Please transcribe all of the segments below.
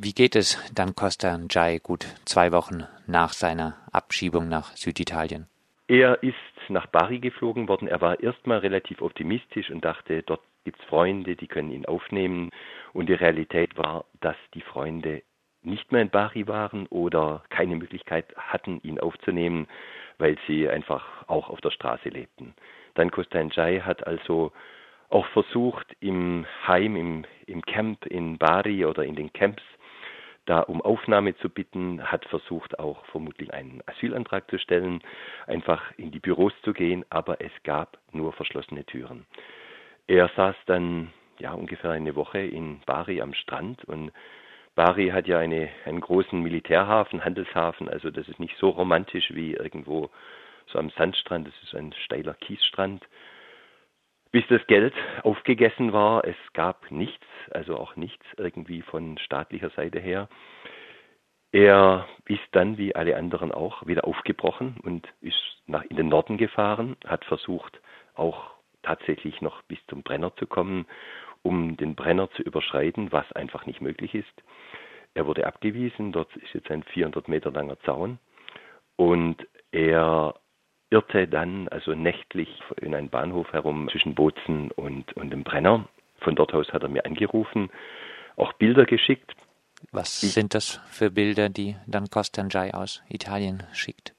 Wie geht es dann Costa Njai gut zwei Wochen nach seiner Abschiebung nach Süditalien? Er ist nach Bari geflogen worden. Er war erstmal relativ optimistisch und dachte, dort gibt es Freunde, die können ihn aufnehmen. Und die Realität war, dass die Freunde nicht mehr in Bari waren oder keine Möglichkeit hatten, ihn aufzunehmen, weil sie einfach auch auf der Straße lebten. Dann Kostanjai hat also auch versucht, im Heim, im, im Camp in Bari oder in den Camps da um Aufnahme zu bitten, hat versucht auch vermutlich einen Asylantrag zu stellen, einfach in die Büros zu gehen, aber es gab nur verschlossene Türen. Er saß dann ja ungefähr eine Woche in Bari am Strand und Bari hat ja eine, einen großen Militärhafen, Handelshafen, also das ist nicht so romantisch wie irgendwo so am Sandstrand, das ist ein steiler Kiesstrand bis das Geld aufgegessen war. Es gab nichts, also auch nichts irgendwie von staatlicher Seite her. Er ist dann, wie alle anderen auch, wieder aufgebrochen und ist nach in den Norden gefahren, hat versucht, auch tatsächlich noch bis zum Brenner zu kommen, um den Brenner zu überschreiten, was einfach nicht möglich ist. Er wurde abgewiesen, dort ist jetzt ein 400 Meter langer Zaun und er irrte dann also nächtlich in einen Bahnhof herum zwischen Bozen und, und dem Brenner. Von dort aus hat er mir angerufen, auch Bilder geschickt. Was ich, sind das für Bilder, die dann Costanjai aus Italien schickt?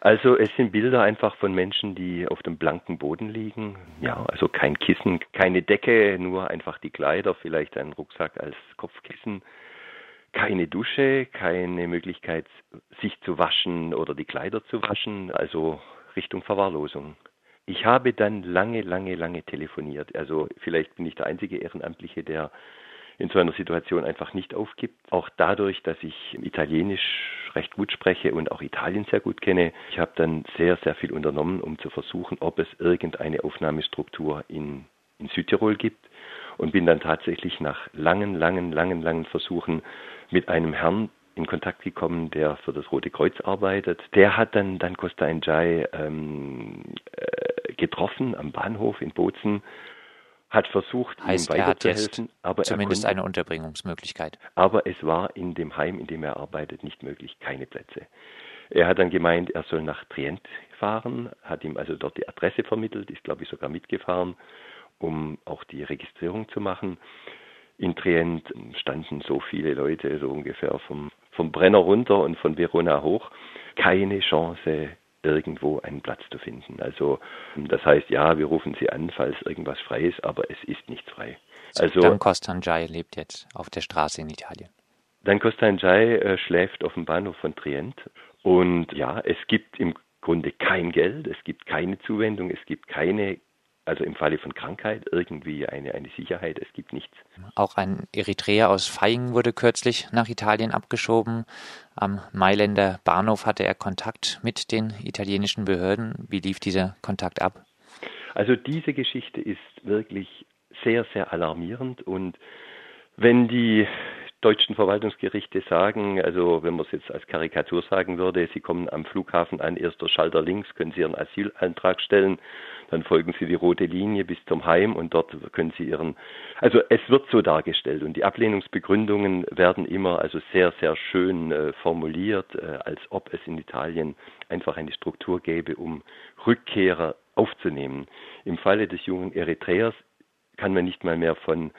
Also es sind Bilder einfach von Menschen, die auf dem blanken Boden liegen. Ja, also kein Kissen, keine Decke, nur einfach die Kleider, vielleicht ein Rucksack als Kopfkissen. Keine Dusche, keine Möglichkeit, sich zu waschen oder die Kleider zu waschen. Also Richtung Verwahrlosung. Ich habe dann lange, lange, lange telefoniert. Also vielleicht bin ich der einzige Ehrenamtliche, der in so einer Situation einfach nicht aufgibt. Auch dadurch, dass ich Italienisch recht gut spreche und auch Italien sehr gut kenne. Ich habe dann sehr, sehr viel unternommen, um zu versuchen, ob es irgendeine Aufnahmestruktur in, in Südtirol gibt und bin dann tatsächlich nach langen, langen, langen, langen Versuchen mit einem Herrn in Kontakt gekommen, der für das Rote Kreuz arbeitet. Der hat dann, dann Costa Njai ähm, äh, getroffen am Bahnhof in Bozen, hat versucht, heißt, ihm weiterzuhelfen, aber zumindest konnte, eine Unterbringungsmöglichkeit. Aber es war in dem Heim, in dem er arbeitet, nicht möglich, keine Plätze. Er hat dann gemeint, er soll nach Trient fahren, hat ihm also dort die Adresse vermittelt, ist glaube ich sogar mitgefahren, um auch die Registrierung zu machen. In Trient standen so viele Leute, so ungefähr vom vom Brenner runter und von Verona hoch keine Chance, irgendwo einen Platz zu finden. Also das heißt, ja, wir rufen sie an, falls irgendwas frei ist, aber es ist nichts frei. Also Dan Costanjai lebt jetzt auf der Straße in Italien. Dan Costanjai äh, schläft auf dem Bahnhof von Trient und ja, es gibt im Grunde kein Geld, es gibt keine Zuwendung, es gibt keine also im Falle von Krankheit irgendwie eine, eine Sicherheit. Es gibt nichts. Auch ein Eritreer aus Feying wurde kürzlich nach Italien abgeschoben. Am Mailänder Bahnhof hatte er Kontakt mit den italienischen Behörden. Wie lief dieser Kontakt ab? Also diese Geschichte ist wirklich sehr, sehr alarmierend und wenn die deutschen Verwaltungsgerichte sagen, also wenn man es jetzt als Karikatur sagen würde, Sie kommen am Flughafen an, erster Schalter links, können Sie Ihren Asylantrag stellen dann folgen Sie die rote Linie bis zum Heim und dort können Sie Ihren, also es wird so dargestellt und die Ablehnungsbegründungen werden immer also sehr, sehr schön äh, formuliert, äh, als ob es in Italien einfach eine Struktur gäbe, um Rückkehrer aufzunehmen. Im Falle des jungen Eritreers kann man nicht mal mehr von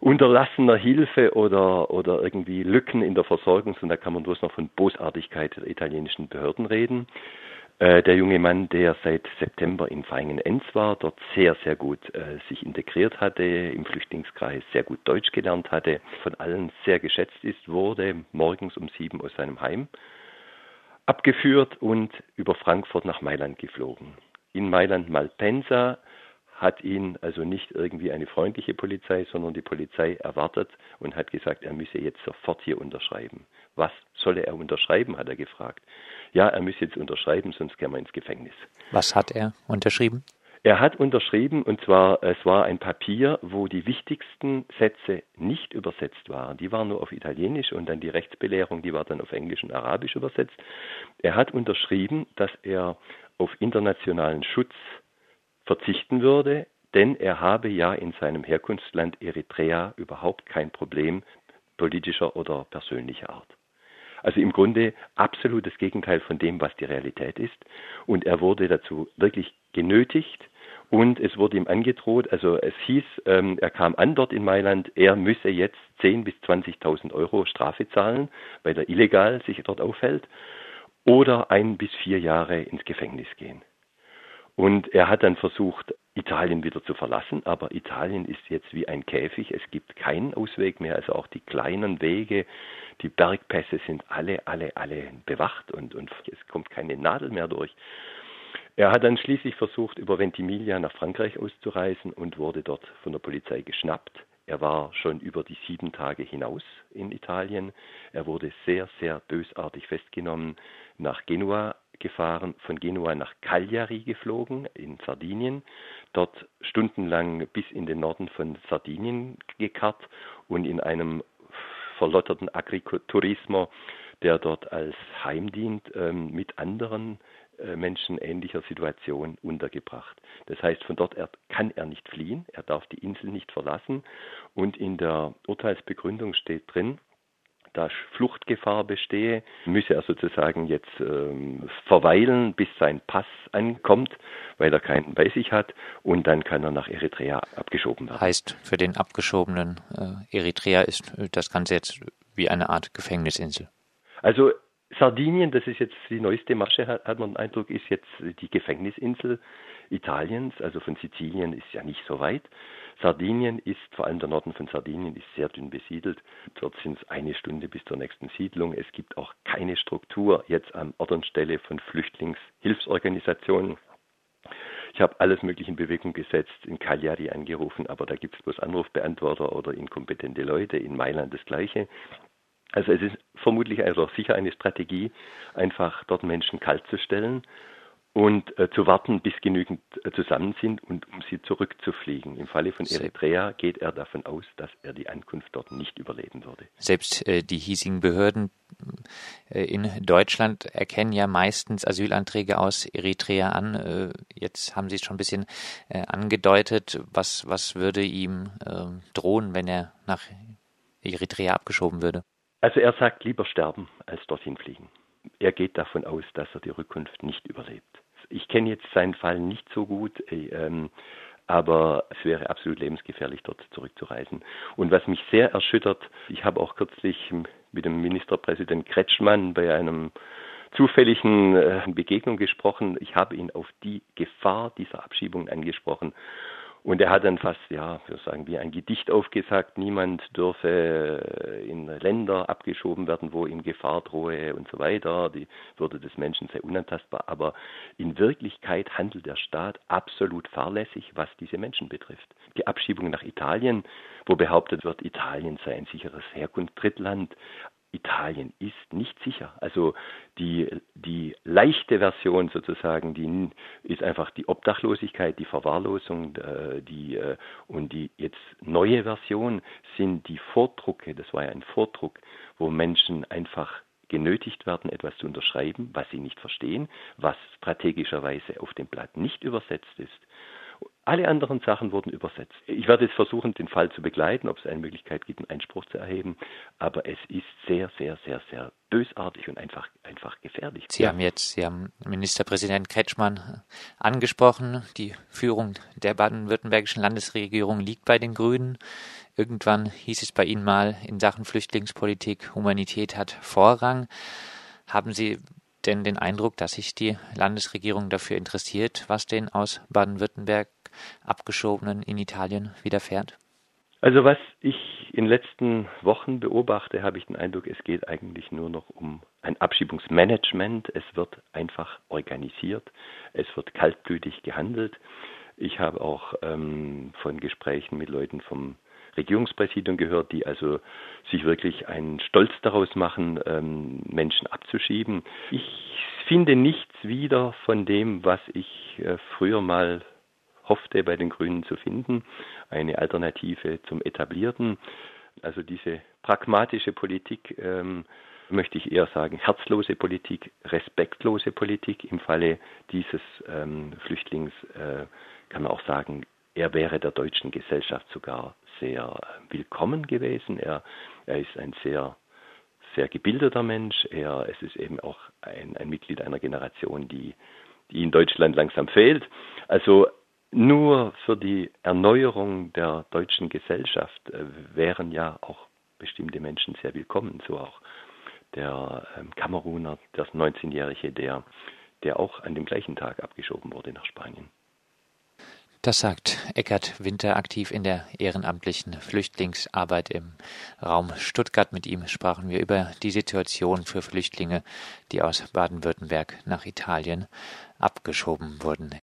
unterlassener Hilfe oder, oder irgendwie Lücken in der Versorgung, sondern da kann man bloß noch von Bosartigkeit der italienischen Behörden reden. Äh, der junge Mann, der seit September in Feingen-Enz war, dort sehr, sehr gut äh, sich integriert hatte, im Flüchtlingskreis sehr gut Deutsch gelernt hatte, von allen sehr geschätzt ist, wurde morgens um sieben aus seinem Heim abgeführt und über Frankfurt nach Mailand geflogen. In Mailand Malpensa hat ihn also nicht irgendwie eine freundliche Polizei, sondern die Polizei erwartet und hat gesagt, er müsse jetzt sofort hier unterschreiben. Was solle er unterschreiben, hat er gefragt. Ja, er müsse jetzt unterschreiben, sonst käme er ins Gefängnis. Was hat er unterschrieben? Er hat unterschrieben, und zwar, es war ein Papier, wo die wichtigsten Sätze nicht übersetzt waren. Die waren nur auf Italienisch und dann die Rechtsbelehrung, die war dann auf Englisch und Arabisch übersetzt. Er hat unterschrieben, dass er auf internationalen Schutz verzichten würde, denn er habe ja in seinem Herkunftsland Eritrea überhaupt kein Problem politischer oder persönlicher Art. Also im Grunde absolutes Gegenteil von dem, was die Realität ist. Und er wurde dazu wirklich genötigt und es wurde ihm angedroht, also es hieß, ähm, er kam an dort in Mailand, er müsse jetzt 10.000 bis 20.000 Euro Strafe zahlen, weil er illegal sich dort aufhält, oder ein bis vier Jahre ins Gefängnis gehen. Und er hat dann versucht, Italien wieder zu verlassen, aber Italien ist jetzt wie ein Käfig. Es gibt keinen Ausweg mehr. Also auch die kleinen Wege, die Bergpässe sind alle, alle, alle bewacht und, und es kommt keine Nadel mehr durch. Er hat dann schließlich versucht, über Ventimiglia nach Frankreich auszureisen und wurde dort von der Polizei geschnappt. Er war schon über die sieben Tage hinaus in Italien. Er wurde sehr, sehr bösartig festgenommen, nach Genua gefahren, von Genua nach Cagliari geflogen in Sardinien, dort stundenlang bis in den Norden von Sardinien gekarrt und in einem verlotterten Agriturismo, der dort als Heim dient, ähm, mit anderen äh, Menschen ähnlicher Situation untergebracht. Das heißt, von dort kann er nicht fliehen, er darf die Insel nicht verlassen und in der Urteilsbegründung steht drin, da Fluchtgefahr bestehe, müsse er sozusagen jetzt ähm, verweilen, bis sein Pass ankommt, weil er keinen bei sich hat, und dann kann er nach Eritrea abgeschoben werden. Heißt, für den abgeschobenen äh, Eritrea ist äh, das Ganze jetzt wie eine Art Gefängnisinsel. Also Sardinien, das ist jetzt die neueste Masche, hat, man den Eindruck, ist jetzt die Gefängnisinsel Italiens, also von Sizilien ist ja nicht so weit. Sardinien ist, vor allem der Norden von Sardinien, ist sehr dünn besiedelt. Dort sind es eine Stunde bis zur nächsten Siedlung. Es gibt auch keine Struktur jetzt an Ort und Stelle von Flüchtlingshilfsorganisationen. Ich habe alles Mögliche in Bewegung gesetzt, in Cagliari angerufen, aber da gibt es bloß Anrufbeantworter oder inkompetente Leute. In Mailand das Gleiche. Also es ist vermutlich also sicher eine Strategie, einfach dort Menschen kalt zu stellen und äh, zu warten, bis genügend äh, zusammen sind und um sie zurückzufliegen. Im Falle von Eritrea geht er davon aus, dass er die Ankunft dort nicht überleben würde. Selbst äh, die hiesigen Behörden äh, in Deutschland erkennen ja meistens Asylanträge aus Eritrea an. Äh, jetzt haben Sie es schon ein bisschen äh, angedeutet. Was, was würde ihm ähm, drohen, wenn er nach Eritrea abgeschoben würde? Also er sagt lieber sterben, als dorthin fliegen. Er geht davon aus, dass er die Rückkunft nicht überlebt. Ich kenne jetzt seinen Fall nicht so gut, äh, ähm, aber es wäre absolut lebensgefährlich, dort zurückzureisen. Und was mich sehr erschüttert, ich habe auch kürzlich mit dem Ministerpräsident Kretschmann bei einem zufälligen äh, Begegnung gesprochen. Ich habe ihn auf die Gefahr dieser Abschiebung angesprochen und er hat dann fast, ja, wir sagen wie ein Gedicht aufgesagt, niemand dürfe in Länder abgeschoben werden, wo ihm Gefahr drohe und so weiter. Die Würde des Menschen sei unantastbar. Aber in Wirklichkeit handelt der Staat absolut fahrlässig, was diese Menschen betrifft. Die Abschiebung nach Italien, wo behauptet wird, Italien sei ein sicheres Herkunft, Drittland, Italien ist nicht sicher. Also die, die leichte Version sozusagen, die ist einfach die Obdachlosigkeit, die Verwahrlosung, äh, die, äh, und die jetzt neue Version sind die Vordrucke, das war ja ein Vordruck, wo Menschen einfach genötigt werden, etwas zu unterschreiben, was sie nicht verstehen, was strategischerweise auf dem Blatt nicht übersetzt ist. Alle anderen Sachen wurden übersetzt. Ich werde jetzt versuchen, den Fall zu begleiten, ob es eine Möglichkeit gibt, einen Einspruch zu erheben. Aber es ist sehr, sehr, sehr, sehr bösartig und einfach, einfach gefährlich. Sie haben jetzt, Sie haben Ministerpräsident Kretschmann angesprochen. Die Führung der baden-württembergischen Landesregierung liegt bei den Grünen. Irgendwann hieß es bei Ihnen mal in Sachen Flüchtlingspolitik, Humanität hat Vorrang. Haben Sie denn den Eindruck, dass sich die Landesregierung dafür interessiert, was den aus Baden-Württemberg abgeschobenen in Italien widerfährt? Also was ich in den letzten Wochen beobachte, habe ich den Eindruck, es geht eigentlich nur noch um ein Abschiebungsmanagement. Es wird einfach organisiert, es wird kaltblütig gehandelt. Ich habe auch ähm, von Gesprächen mit Leuten vom Regierungspräsidium gehört, die also sich wirklich einen Stolz daraus machen, ähm, Menschen abzuschieben. Ich finde nichts wieder von dem, was ich äh, früher mal hoffte, bei den Grünen zu finden. Eine Alternative zum Etablierten. Also diese pragmatische Politik, ähm, möchte ich eher sagen, herzlose Politik, respektlose Politik. Im Falle dieses ähm, Flüchtlings äh, kann man auch sagen, er wäre der deutschen Gesellschaft sogar sehr willkommen gewesen. Er, er ist ein sehr, sehr gebildeter Mensch. Er, es ist eben auch ein, ein Mitglied einer Generation, die, die in Deutschland langsam fehlt. Also nur für die Erneuerung der deutschen Gesellschaft äh, wären ja auch bestimmte Menschen sehr willkommen, so auch der ähm, Kameruner, der 19-Jährige, der, der auch an dem gleichen Tag abgeschoben wurde nach Spanien. Das sagt Eckert Winter, aktiv in der ehrenamtlichen Flüchtlingsarbeit im Raum Stuttgart. Mit ihm sprachen wir über die Situation für Flüchtlinge, die aus Baden-Württemberg nach Italien abgeschoben wurden.